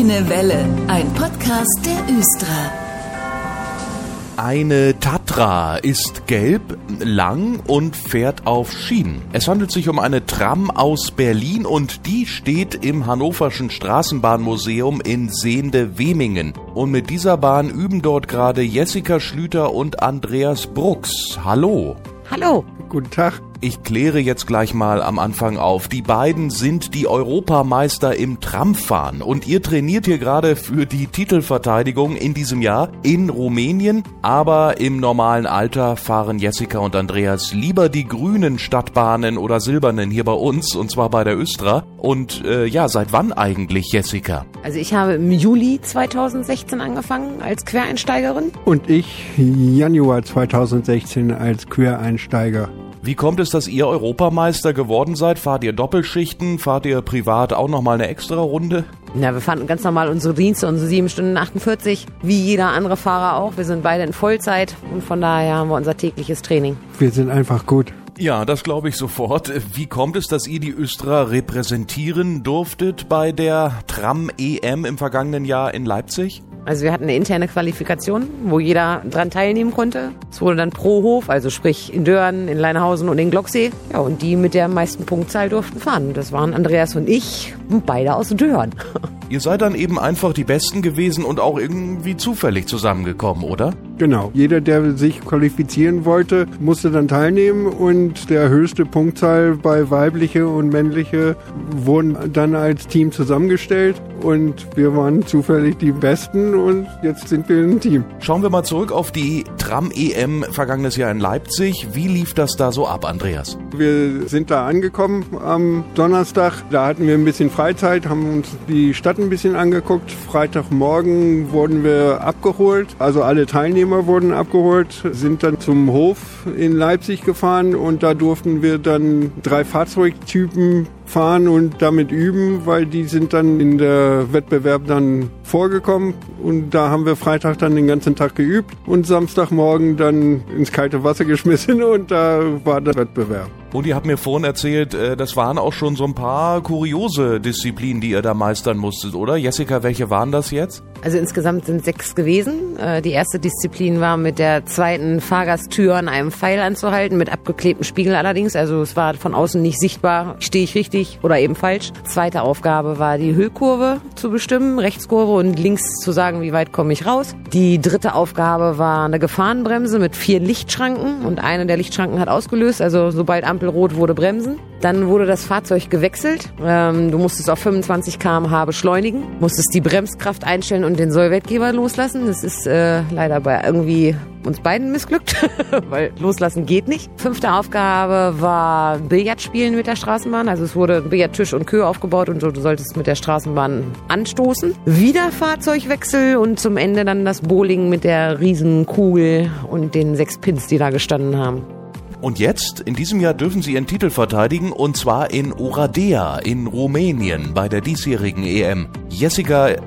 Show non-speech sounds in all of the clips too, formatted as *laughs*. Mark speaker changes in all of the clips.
Speaker 1: Grüne Welle, ein Podcast der Östra.
Speaker 2: Eine Tatra ist gelb, lang und fährt auf Schienen. Es handelt sich um eine Tram aus Berlin und die steht im Hannoverschen Straßenbahnmuseum in Sehnde-Wemingen. Und mit dieser Bahn üben dort gerade Jessica Schlüter und Andreas Brucks. Hallo.
Speaker 3: Hallo.
Speaker 4: Guten Tag.
Speaker 2: Ich kläre jetzt gleich mal am Anfang auf. Die beiden sind die Europameister im Tramfahren und ihr trainiert hier gerade für die Titelverteidigung in diesem Jahr in Rumänien. Aber im normalen Alter fahren Jessica und Andreas lieber die grünen Stadtbahnen oder silbernen hier bei uns und zwar bei der Östra. Und äh, ja, seit wann eigentlich, Jessica?
Speaker 3: Also ich habe im Juli 2016 angefangen als Quereinsteigerin.
Speaker 4: Und ich Januar 2016 als Quereinsteiger.
Speaker 2: Wie kommt es, dass ihr Europameister geworden seid? Fahrt ihr Doppelschichten? Fahrt ihr privat auch nochmal eine extra Runde?
Speaker 3: Na, wir fahren ganz normal unsere Dienste, unsere 7 Stunden 48, wie jeder andere Fahrer auch. Wir sind beide in Vollzeit und von daher haben wir unser tägliches Training.
Speaker 4: Wir sind einfach gut.
Speaker 2: Ja, das glaube ich sofort. Wie kommt es, dass ihr die Östra repräsentieren durftet bei der Tram-EM im vergangenen Jahr in Leipzig?
Speaker 3: Also wir hatten eine interne Qualifikation, wo jeder dran teilnehmen konnte. Es wurde dann pro Hof, also sprich in Dörren, in Leinhausen und in Glocksee. Ja, und die mit der meisten Punktzahl durften fahren. Das waren Andreas und ich, beide aus Dörren. *laughs*
Speaker 2: Ihr seid dann eben einfach die Besten gewesen und auch irgendwie zufällig zusammengekommen, oder?
Speaker 4: Genau. Jeder, der sich qualifizieren wollte, musste dann teilnehmen und der höchste Punktzahl bei weibliche und männliche wurden dann als Team zusammengestellt und wir waren zufällig die Besten und jetzt sind wir ein Team.
Speaker 2: Schauen wir mal zurück auf die Tram-EM vergangenes Jahr in Leipzig. Wie lief das da so ab, Andreas?
Speaker 4: Wir sind da angekommen am Donnerstag. Da hatten wir ein bisschen Freizeit, haben uns die Stadt ein bisschen angeguckt. Freitagmorgen wurden wir abgeholt, also alle Teilnehmer wurden abgeholt, sind dann zum Hof in Leipzig gefahren und da durften wir dann drei Fahrzeugtypen fahren und damit üben, weil die sind dann in der Wettbewerb dann vorgekommen und da haben wir Freitag dann den ganzen Tag geübt und Samstagmorgen dann ins kalte Wasser *laughs* geschmissen und da war der Wettbewerb.
Speaker 2: Und ihr habt mir vorhin erzählt, äh, das waren auch schon so ein paar kuriose Disziplinen, die ihr da meistern musstet, oder? Jessica, welche waren das jetzt?
Speaker 3: Also insgesamt sind sechs gewesen. Äh, die erste Disziplin war mit der zweiten Fahrgasttür an einem Pfeil anzuhalten, mit abgeklebtem Spiegel allerdings. Also es war von außen nicht sichtbar, stehe ich richtig oder eben falsch. Zweite Aufgabe war die Höhekurve zu bestimmen, Rechtskurve und links zu sagen, wie weit komme ich raus. Die dritte Aufgabe war eine Gefahrenbremse mit vier Lichtschranken und eine der Lichtschranken hat ausgelöst. Also sobald Ampel rot wurde, bremsen. Dann wurde das Fahrzeug gewechselt. Ähm, du musstest auf 25 km/h beschleunigen, musstest die Bremskraft einstellen und den Sollwertgeber loslassen. Das ist äh, leider bei irgendwie uns beiden missglückt, *laughs* weil loslassen geht nicht. Fünfte Aufgabe war Billardspielen mit der Straßenbahn. Also es wurde Billardtisch und Kühe aufgebaut und du solltest mit der Straßenbahn anstoßen. Wieder Fahrzeugwechsel und zum Ende dann das Bowling mit der Riesenkugel und den sechs Pins, die da gestanden haben.
Speaker 2: Und jetzt, in diesem Jahr, dürfen sie ihren Titel verteidigen und zwar in Oradea in Rumänien bei der diesjährigen EM. Jessica, äh,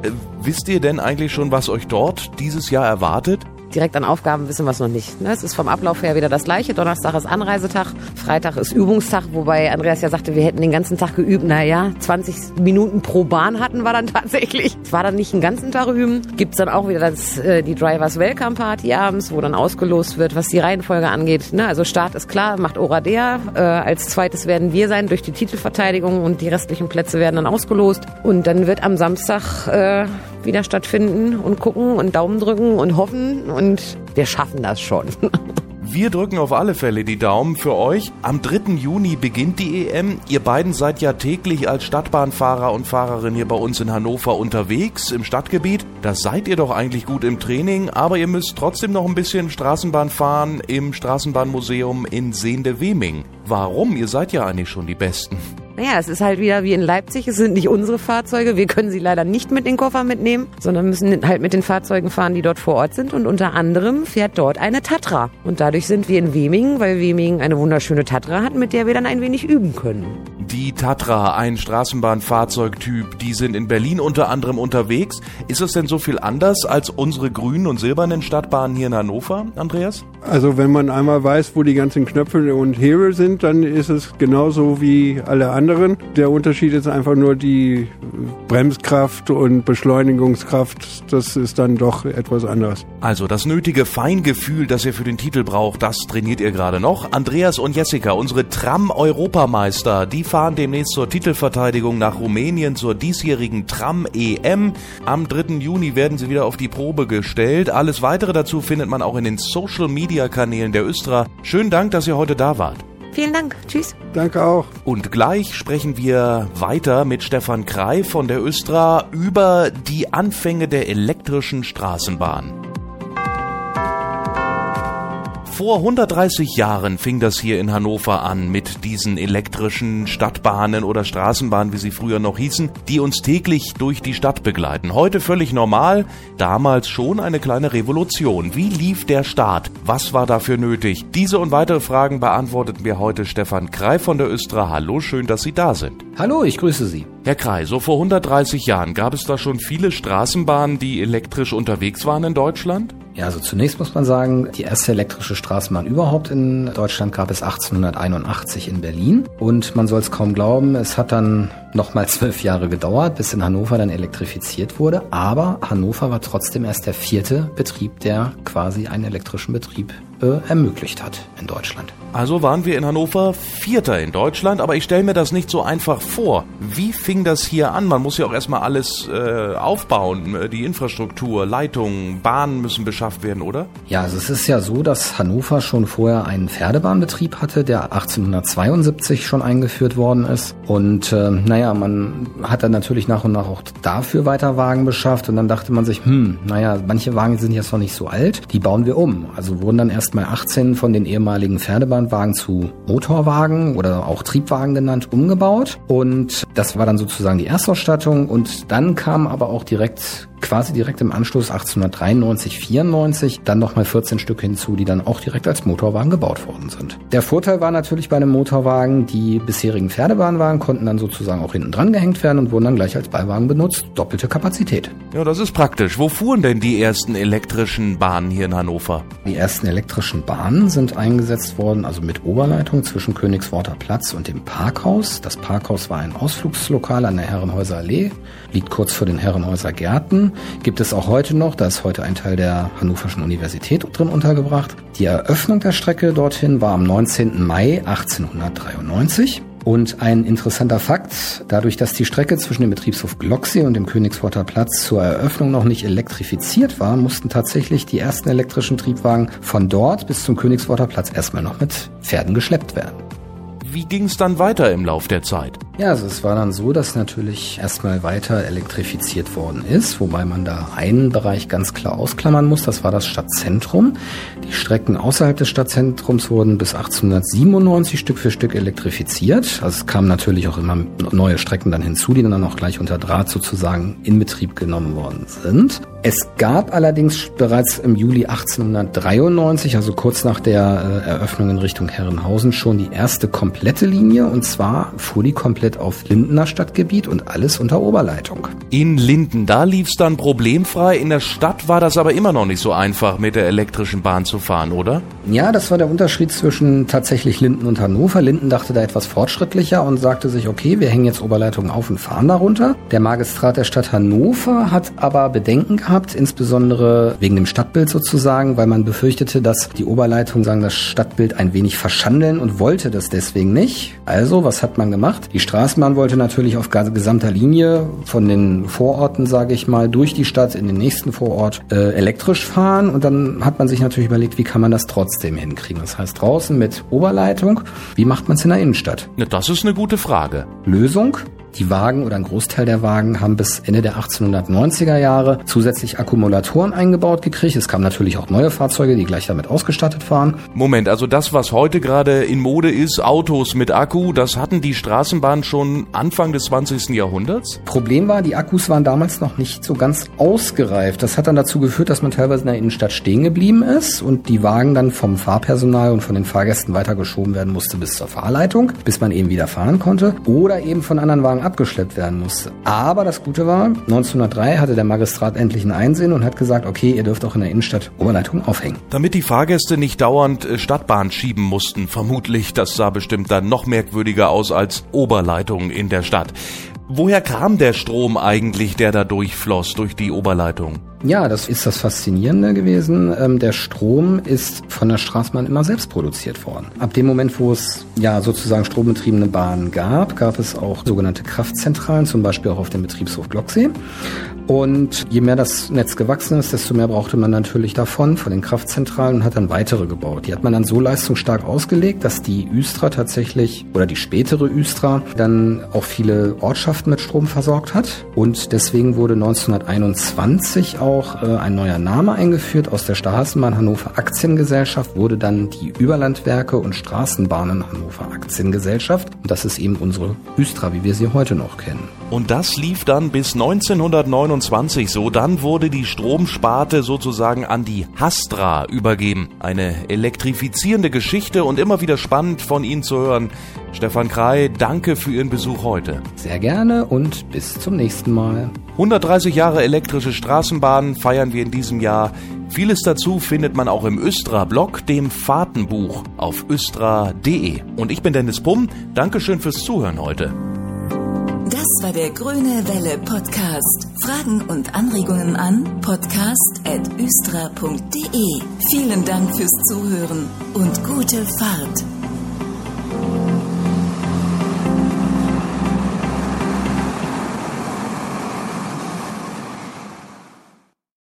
Speaker 2: wisst ihr denn eigentlich schon, was euch dort dieses Jahr erwartet?
Speaker 3: Direkt an Aufgaben wissen wir es noch nicht. Ne? Es ist vom Ablauf her wieder das gleiche. Donnerstag ist Anreisetag, Freitag ist Übungstag, wobei Andreas ja sagte, wir hätten den ganzen Tag geübt. Naja, 20 Minuten pro Bahn hatten wir dann *laughs* tatsächlich. Es war dann nicht den ganzen Tag üben. Gibt es dann auch wieder das, äh, die Drivers Welcome Party abends, wo dann ausgelost wird, was die Reihenfolge angeht. Ne? Also Start ist klar, macht Oradea. Äh, als zweites werden wir sein durch die Titelverteidigung und die restlichen Plätze werden dann ausgelost. Und dann wird am Samstag äh, wieder stattfinden und gucken und Daumen drücken und hoffen und wir schaffen das schon. *laughs*
Speaker 2: Wir drücken auf alle Fälle die Daumen für euch. Am 3. Juni beginnt die EM. Ihr beiden seid ja täglich als Stadtbahnfahrer und Fahrerin hier bei uns in Hannover unterwegs im Stadtgebiet. Da seid ihr doch eigentlich gut im Training, aber ihr müsst trotzdem noch ein bisschen Straßenbahn fahren im Straßenbahnmuseum in Sehnde-Weming. Warum? Ihr seid ja eigentlich schon die Besten.
Speaker 3: Naja, es ist halt wieder wie in Leipzig. Es sind nicht unsere Fahrzeuge. Wir können sie leider nicht mit den Koffer mitnehmen, sondern müssen halt mit den Fahrzeugen fahren, die dort vor Ort sind. Und unter anderem fährt dort eine Tatra. Und dadurch sind wir in Wemingen, weil Wemingen eine wunderschöne Tatra hat, mit der wir dann ein wenig üben können.
Speaker 2: Die Tatra, ein Straßenbahnfahrzeugtyp, die sind in Berlin unter anderem unterwegs. Ist es denn so viel anders als unsere grünen und silbernen Stadtbahnen hier in Hannover, Andreas?
Speaker 4: Also wenn man einmal weiß, wo die ganzen Knöpfe und Hebel sind, dann ist es genauso wie alle anderen anderen. Der Unterschied ist einfach nur die Bremskraft und Beschleunigungskraft. Das ist dann doch etwas anders.
Speaker 2: Also das nötige Feingefühl, das ihr für den Titel braucht, das trainiert ihr gerade noch. Andreas und Jessica, unsere Tram-Europameister, die fahren demnächst zur Titelverteidigung nach Rumänien zur diesjährigen Tram-EM. Am 3. Juni werden sie wieder auf die Probe gestellt. Alles weitere dazu findet man auch in den Social-Media-Kanälen der Östra. Schönen Dank, dass ihr heute da wart.
Speaker 3: Vielen Dank. Tschüss.
Speaker 4: Danke auch.
Speaker 2: Und gleich sprechen wir weiter mit Stefan Krei von der Östra über die Anfänge der elektrischen Straßenbahn. Vor 130 Jahren fing das hier in Hannover an mit diesen elektrischen Stadtbahnen oder Straßenbahnen, wie sie früher noch hießen, die uns täglich durch die Stadt begleiten. Heute völlig normal, damals schon eine kleine Revolution. Wie lief der Start? Was war dafür nötig? Diese und weitere Fragen beantwortet mir heute Stefan Krei von der Östra. Hallo, schön, dass Sie da sind.
Speaker 5: Hallo, ich grüße Sie.
Speaker 2: Herr Krei, so vor 130 Jahren gab es da schon viele Straßenbahnen, die elektrisch unterwegs waren in Deutschland?
Speaker 5: Ja, also zunächst muss man sagen, die erste elektrische Straßenbahn überhaupt in Deutschland gab es 1881 in Berlin. Und man soll es kaum glauben, es hat dann nochmal *laughs* zwölf Jahre gedauert, bis in Hannover dann elektrifiziert wurde. Aber Hannover war trotzdem erst der vierte Betrieb, der quasi einen elektrischen Betrieb äh, ermöglicht hat in Deutschland.
Speaker 2: Also waren wir in Hannover Vierter in Deutschland, aber ich stelle mir das nicht so einfach vor. Wie fing das hier an? Man muss ja auch erstmal alles äh, aufbauen, die Infrastruktur, Leitungen, Bahnen müssen beschafft werden, oder?
Speaker 5: Ja, also es ist ja so, dass Hannover schon vorher einen Pferdebahnbetrieb hatte, der 1872 schon eingeführt worden ist. Und äh, naja, man hat dann natürlich nach und nach auch dafür weiter Wagen beschafft und dann dachte man sich, hm, naja, manche Wagen sind jetzt noch nicht so alt, die bauen wir um. Also wurden dann erstmal 18 von den ehemaligen Pferdebahn Kleinwagen zu Motorwagen oder auch Triebwagen genannt umgebaut. Und das war dann sozusagen die Erstausstattung. Und dann kam aber auch direkt quasi direkt im Anschluss 1893, 94 dann nochmal 14 Stück hinzu, die dann auch direkt als Motorwagen gebaut worden sind. Der Vorteil war natürlich bei einem Motorwagen, die bisherigen Pferdebahnwagen konnten dann sozusagen auch hinten dran gehängt werden und wurden dann gleich als Beiwagen benutzt. Doppelte Kapazität.
Speaker 2: Ja, das ist praktisch. Wo fuhren denn die ersten elektrischen Bahnen hier in Hannover?
Speaker 5: Die ersten elektrischen Bahnen sind eingesetzt worden, also mit Oberleitung zwischen Königsworter Platz und dem Parkhaus. Das Parkhaus war ein Ausflugslokal an der Herrenhäuser Allee, liegt kurz vor den Herrenhäuser Gärten gibt es auch heute noch. Da ist heute ein Teil der Hannoverschen Universität drin untergebracht. Die Eröffnung der Strecke dorthin war am 19. Mai 1893. Und ein interessanter Fakt, dadurch, dass die Strecke zwischen dem Betriebshof Glocksee und dem Königsworter Platz zur Eröffnung noch nicht elektrifiziert war, mussten tatsächlich die ersten elektrischen Triebwagen von dort bis zum Königsworter Platz erstmal noch mit Pferden geschleppt werden.
Speaker 2: Wie ging es dann weiter im Lauf der Zeit?
Speaker 5: Ja, also es war dann so, dass natürlich erstmal weiter elektrifiziert worden ist, wobei man da einen Bereich ganz klar ausklammern muss, das war das Stadtzentrum. Die Strecken außerhalb des Stadtzentrums wurden bis 1897 Stück für Stück elektrifiziert. Also es kamen natürlich auch immer neue Strecken dann hinzu, die dann auch gleich unter Draht sozusagen in Betrieb genommen worden sind. Es gab allerdings bereits im Juli 1893, also kurz nach der äh, Eröffnung in Richtung Herrenhausen, schon die erste komplette Linie und zwar fuhr die komplett auf Lindener Stadtgebiet und alles unter Oberleitung.
Speaker 2: In Linden, da lief es dann problemfrei. In der Stadt war das aber immer noch nicht so einfach, mit der elektrischen Bahn zu fahren, oder?
Speaker 5: Ja, das war der Unterschied zwischen tatsächlich Linden und Hannover. Linden dachte da etwas fortschrittlicher und sagte sich, okay, wir hängen jetzt Oberleitungen auf und fahren darunter. Der Magistrat der Stadt Hannover hat aber Bedenken gehabt, gehabt, insbesondere wegen dem Stadtbild sozusagen, weil man befürchtete, dass die Oberleitung sagen, das Stadtbild ein wenig verschandeln und wollte das deswegen nicht. Also, was hat man gemacht? Die Straßenbahn wollte natürlich auf gesamter Linie von den Vororten, sage ich mal, durch die Stadt in den nächsten Vorort äh, elektrisch fahren und dann hat man sich natürlich überlegt, wie kann man das trotzdem hinkriegen? Das heißt, draußen mit Oberleitung, wie macht man es in der Innenstadt?
Speaker 2: Das ist eine gute Frage.
Speaker 5: Lösung? Die Wagen oder ein Großteil der Wagen haben bis Ende der 1890er Jahre zusätzlich Akkumulatoren eingebaut gekriegt. Es kamen natürlich auch neue Fahrzeuge, die gleich damit ausgestattet waren.
Speaker 2: Moment, also das, was heute gerade in Mode ist, Autos mit Akku, das hatten die Straßenbahnen schon Anfang des 20. Jahrhunderts?
Speaker 5: Problem war, die Akkus waren damals noch nicht so ganz ausgereift. Das hat dann dazu geführt, dass man teilweise in der Innenstadt stehen geblieben ist und die Wagen dann vom Fahrpersonal und von den Fahrgästen weitergeschoben werden musste bis zur Fahrleitung, bis man eben wieder fahren konnte. Oder eben von anderen Wagen abgeschleppt werden musste. Aber das Gute war, 1903 hatte der Magistrat endlich ein Einsehen und hat gesagt, okay, ihr dürft auch in der Innenstadt Oberleitung aufhängen.
Speaker 2: Damit die Fahrgäste nicht dauernd äh, Stadtbahn schieben mussten, vermutlich, das sah bestimmt dann noch merkwürdiger aus als Oberleitung in der Stadt. Woher kam der Strom eigentlich, der da durchfloss, durch die Oberleitung?
Speaker 5: Ja, das ist das Faszinierende gewesen. Ähm, der Strom ist von der Straßenbahn immer selbst produziert worden. Ab dem Moment, wo es ja sozusagen strombetriebene Bahnen gab, gab es auch sogenannte Kraftzentralen, zum Beispiel auch auf dem Betriebshof Glocksee. Und je mehr das Netz gewachsen ist, desto mehr brauchte man natürlich davon, von den Kraftzentralen und hat dann weitere gebaut. Die hat man dann so leistungsstark ausgelegt, dass die Üstra tatsächlich oder die spätere Üstra dann auch viele Ortschaften mit Strom versorgt hat. Und deswegen wurde 1921 auch äh, ein neuer Name eingeführt. Aus der Straßenbahn Hannover Aktiengesellschaft wurde dann die Überlandwerke und Straßenbahnen Hannover Aktiengesellschaft. Und das ist eben unsere Üstra, wie wir sie heute noch kennen.
Speaker 2: Und das lief dann bis 1929 so. Dann wurde die Stromsparte sozusagen an die Hastra übergeben. Eine elektrifizierende Geschichte und immer wieder spannend von Ihnen zu hören. Stefan Krei, danke für Ihren Besuch heute.
Speaker 5: Sehr gerne und bis zum nächsten Mal.
Speaker 2: 130 Jahre elektrische Straßenbahnen feiern wir in diesem Jahr. Vieles dazu findet man auch im Östra-Blog, dem Fahrtenbuch auf östra.de. Und ich bin Dennis Pumm. Dankeschön fürs Zuhören heute.
Speaker 1: Das war der Grüne Welle Podcast. Fragen und Anregungen an podcast.östra.de. Vielen Dank fürs Zuhören und gute Fahrt.